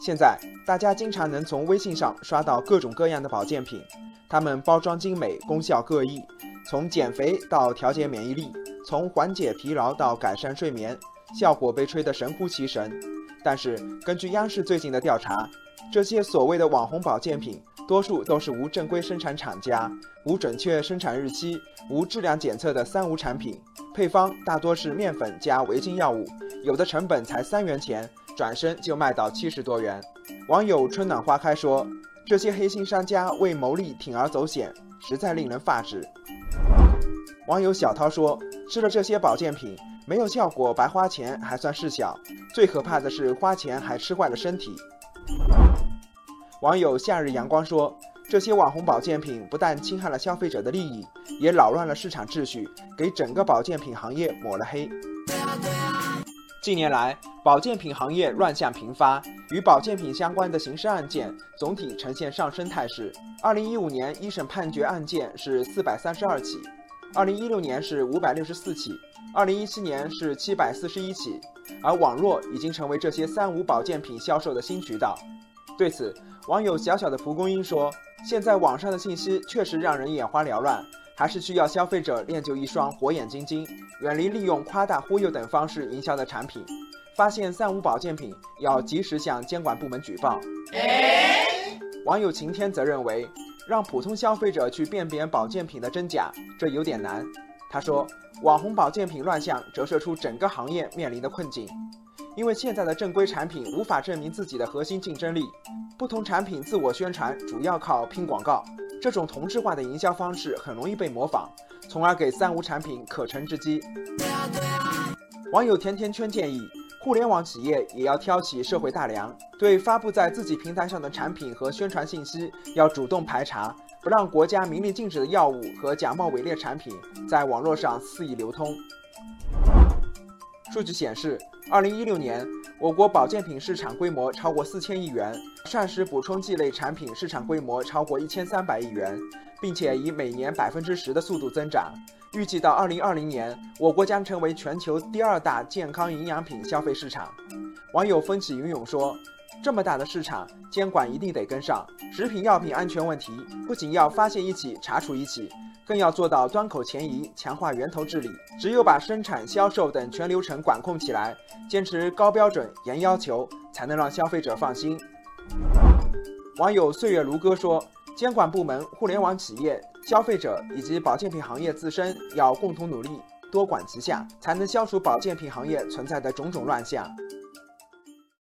现在大家经常能从微信上刷到各种各样的保健品，它们包装精美，功效各异，从减肥到调节免疫力，从缓解疲劳到改善睡眠，效果被吹得神乎其神。但是根据央视最近的调查，这些所谓的网红保健品，多数都是无正规生产厂家、无准确生产日期、无质量检测的三无产品，配方大多是面粉加违禁药物，有的成本才三元钱，转身就卖到七十多元。网友春暖花开说：“这些黑心商家为牟利铤而走险，实在令人发指。”网友小涛说：“吃了这些保健品。”没有效果，白花钱还算事小，最可怕的是花钱还吃坏了身体。网友夏日阳光说：“这些网红保健品不但侵害了消费者的利益，也扰乱了市场秩序，给整个保健品行业抹了黑。”近年来，保健品行业乱象频发，与保健品相关的刑事案件总体呈现上升态势。二零一五年一审判决案件是四百三十二起。二零一六年是五百六十四起，二零一七年是七百四十一起，而网络已经成为这些三无保健品销售的新渠道。对此，网友小小的蒲公英说：“现在网上的信息确实让人眼花缭乱，还是需要消费者练就一双火眼金睛，远离利用夸大、忽悠等方式营销的产品。发现三无保健品，要及时向监管部门举报。”网友晴天则认为。让普通消费者去辨别保健品的真假，这有点难。他说，网红保健品乱象折射出整个行业面临的困境，因为现在的正规产品无法证明自己的核心竞争力，不同产品自我宣传主要靠拼广告，这种同质化的营销方式很容易被模仿，从而给三无产品可乘之机。网友甜甜圈建议。互联网企业也要挑起社会大梁，对发布在自己平台上的产品和宣传信息要主动排查，不让国家明令禁止的药物和假冒伪劣产品在网络上肆意流通。数据显示，二零一六年我国保健品市场规模超过四千亿元，膳食补充剂类产品市场规模超过一千三百亿元，并且以每年百分之十的速度增长。预计到二零二零年，我国将成为全球第二大健康营养品消费市场。网友风起云涌说：“这么大的市场，监管一定得跟上。食品药品安全问题不仅要发现一起查处一起，更要做到端口前移，强化源头治理。只有把生产、销售等全流程管控起来，坚持高标准、严要求，才能让消费者放心。”网友岁月如歌说。监管部门、互联网企业、消费者以及保健品行业自身要共同努力，多管齐下，才能消除保健品行业存在的种种乱象。